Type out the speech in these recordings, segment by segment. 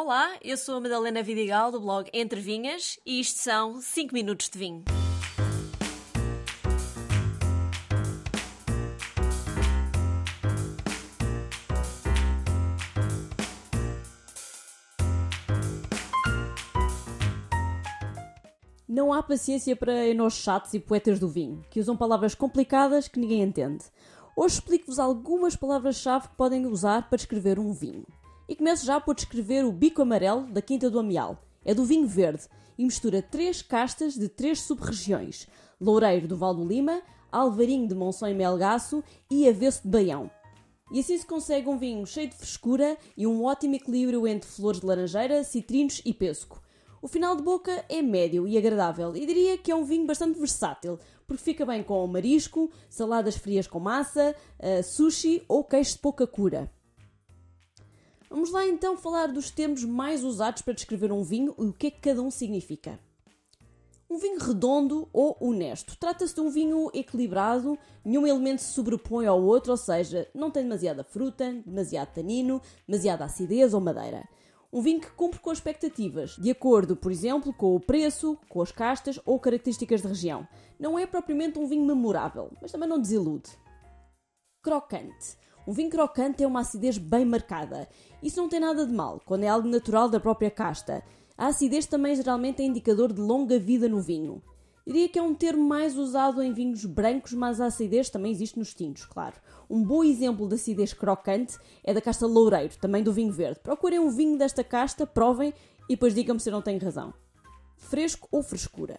Olá, eu sou a Madalena Vidigal do blog Entre Vinhas e isto são 5 minutos de vinho. Não há paciência para enos chatos e poetas do vinho, que usam palavras complicadas que ninguém entende. Hoje explico-vos algumas palavras-chave que podem usar para descrever um vinho. E começo já por descrever o bico amarelo da Quinta do Amial. É do vinho verde e mistura três castas de três sub-regiões: Loureiro do Val do Lima, Alvarinho de Monção e Melgaço e Avesso de Baião. E assim se consegue um vinho cheio de frescura e um ótimo equilíbrio entre flores de laranjeira, citrinos e pêssego. O final de boca é médio e agradável e diria que é um vinho bastante versátil, porque fica bem com marisco, saladas frias com massa, uh, sushi ou queijo de pouca cura. Vamos lá então falar dos termos mais usados para descrever um vinho e o que é que cada um significa. Um vinho redondo ou honesto. Trata-se de um vinho equilibrado, nenhum elemento se sobrepõe ao outro, ou seja, não tem demasiada fruta, demasiado tanino, demasiada acidez ou madeira. Um vinho que cumpre com as expectativas, de acordo, por exemplo, com o preço, com as castas ou características da região. Não é propriamente um vinho memorável, mas também não desilude. Crocante. Um vinho crocante é uma acidez bem marcada. Isso não tem nada de mal, quando é algo natural da própria casta. A acidez também geralmente é indicador de longa vida no vinho. Diria que é um termo mais usado em vinhos brancos, mas a acidez também existe nos tintos, claro. Um bom exemplo de acidez crocante é da casta Loureiro, também do vinho verde. Procurem um vinho desta casta, provem e depois digam-me se eu não tenho razão. Fresco ou frescura.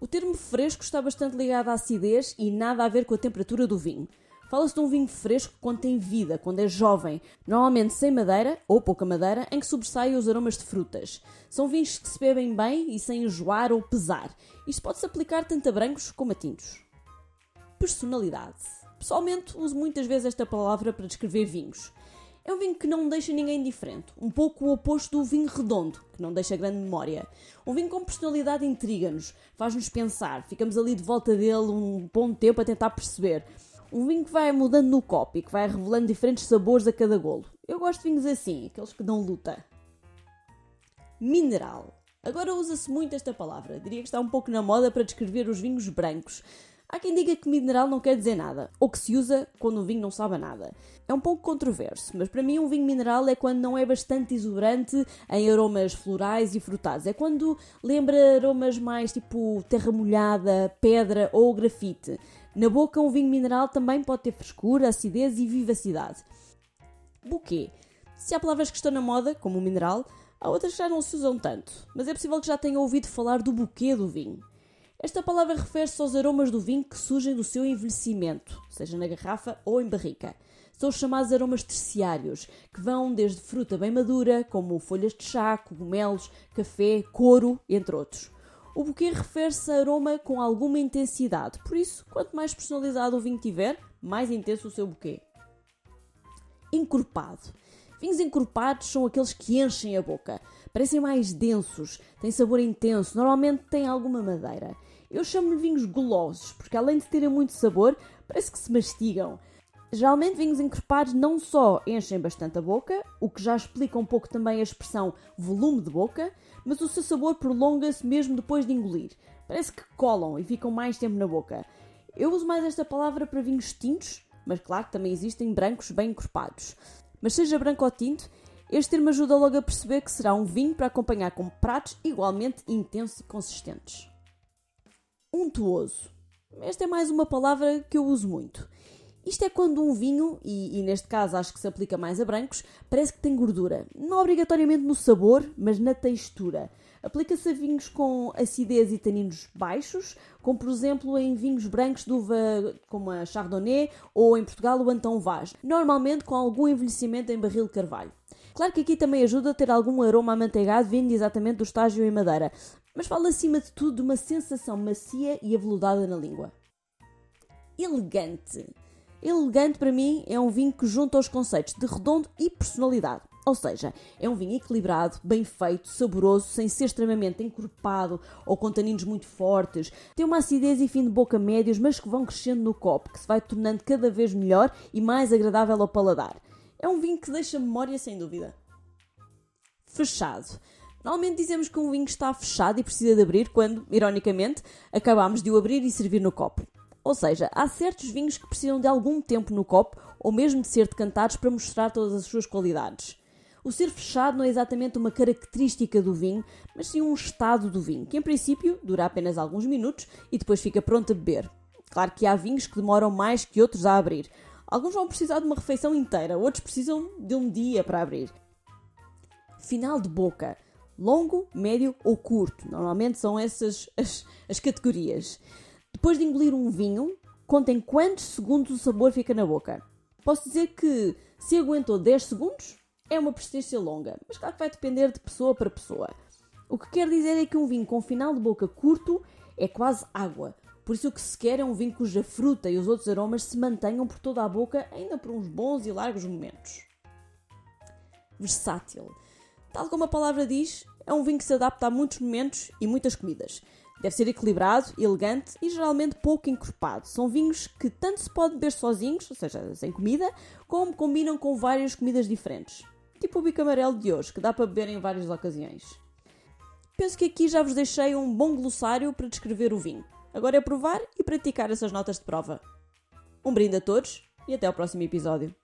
O termo fresco está bastante ligado à acidez e nada a ver com a temperatura do vinho. Fala-se de um vinho fresco quando tem vida, quando é jovem, normalmente sem madeira ou pouca madeira, em que sobressaem os aromas de frutas. São vinhos que se bebem bem e sem enjoar ou pesar. Isto pode-se aplicar tanto a brancos como a tintos. Personalidade. Pessoalmente, uso muitas vezes esta palavra para descrever vinhos. É um vinho que não deixa ninguém indiferente, um pouco o oposto do vinho redondo, que não deixa grande memória. Um vinho com personalidade intriga-nos, faz-nos pensar, ficamos ali de volta dele um bom tempo a tentar perceber. Um vinho que vai mudando no copo e que vai revelando diferentes sabores a cada golo. Eu gosto de vinhos assim, aqueles que dão luta. Mineral. Agora usa-se muito esta palavra. Diria que está um pouco na moda para descrever os vinhos brancos. Há quem diga que mineral não quer dizer nada, ou que se usa quando o vinho não sabe nada. É um pouco controverso, mas para mim um vinho mineral é quando não é bastante exuberante em aromas florais e frutados. É quando lembra aromas mais tipo terra molhada, pedra ou grafite. Na boca, um vinho mineral também pode ter frescura, acidez e vivacidade. Buquê. Se há palavras que estão na moda, como o mineral, há outras que já não se usam tanto, mas é possível que já tenham ouvido falar do buquê do vinho. Esta palavra refere-se aos aromas do vinho que surgem do seu envelhecimento, seja na garrafa ou em barrica. São os chamados aromas terciários, que vão desde fruta bem madura, como folhas de chá, cogumelos, café, couro, entre outros. O buquê refere-se a aroma com alguma intensidade, por isso, quanto mais personalizado o vinho tiver, mais intenso o seu buquê. Encorpado. Vinhos encorpados são aqueles que enchem a boca. Parecem mais densos, têm sabor intenso, normalmente têm alguma madeira. Eu chamo-lhe vinhos golosos, porque além de terem muito sabor, parece que se mastigam. Geralmente, vinhos encorpados não só enchem bastante a boca, o que já explica um pouco também a expressão volume de boca, mas o seu sabor prolonga-se mesmo depois de engolir. Parece que colam e ficam mais tempo na boca. Eu uso mais esta palavra para vinhos tintos, mas claro que também existem brancos bem encorpados. Mas seja branco ou tinto, este termo ajuda logo a perceber que será um vinho para acompanhar com pratos igualmente intensos e consistentes untuoso. Esta é mais uma palavra que eu uso muito. Isto é quando um vinho, e, e, neste caso acho que se aplica mais a brancos, parece que tem gordura. Não obrigatoriamente no sabor, mas na textura. Aplica-se a vinhos com acidez e taninos baixos, como por exemplo em vinhos brancos de uva como a Chardonnay ou em Portugal o Antão Vaz, normalmente com algum envelhecimento em barril de carvalho. Claro que aqui também ajuda a ter algum aroma amanteigado vindo exatamente do estágio em madeira, mas fala acima de tudo de uma sensação macia e aveludada na língua. Elegante. Elegante para mim é um vinho que junta os conceitos de redondo e personalidade. Ou seja, é um vinho equilibrado, bem feito, saboroso, sem ser extremamente encorpado ou com taninos muito fortes. Tem uma acidez e fim de boca médios, mas que vão crescendo no copo, que se vai tornando cada vez melhor e mais agradável ao paladar. É um vinho que deixa memória sem dúvida. fechado. Normalmente dizemos que um vinho está fechado e precisa de abrir quando, ironicamente, acabamos de o abrir e servir no copo. Ou seja, há certos vinhos que precisam de algum tempo no copo ou mesmo de ser decantados para mostrar todas as suas qualidades. O ser fechado não é exatamente uma característica do vinho, mas sim um estado do vinho, que em princípio dura apenas alguns minutos e depois fica pronto a beber. Claro que há vinhos que demoram mais que outros a abrir. Alguns vão precisar de uma refeição inteira, outros precisam de um dia para abrir. Final de boca. Longo, médio ou curto. Normalmente são essas as, as categorias. Depois de engolir um vinho, contem quantos segundos o sabor fica na boca. Posso dizer que se aguentou 10 segundos, é uma persistência longa, mas claro que vai depender de pessoa para pessoa. O que quer dizer é que um vinho com final de boca curto é quase água. Por isso o que se quer é um vinho cuja fruta e os outros aromas se mantenham por toda a boca ainda por uns bons e largos momentos. Versátil. Tal como a palavra diz, é um vinho que se adapta a muitos momentos e muitas comidas. Deve ser equilibrado, elegante e geralmente pouco encorpado. São vinhos que tanto se pode beber sozinhos, ou seja, sem comida, como combinam com várias comidas diferentes. Tipo o bico amarelo de hoje, que dá para beber em várias ocasiões. Penso que aqui já vos deixei um bom glossário para descrever o vinho. Agora é provar e praticar essas notas de prova. Um brinde a todos e até ao próximo episódio.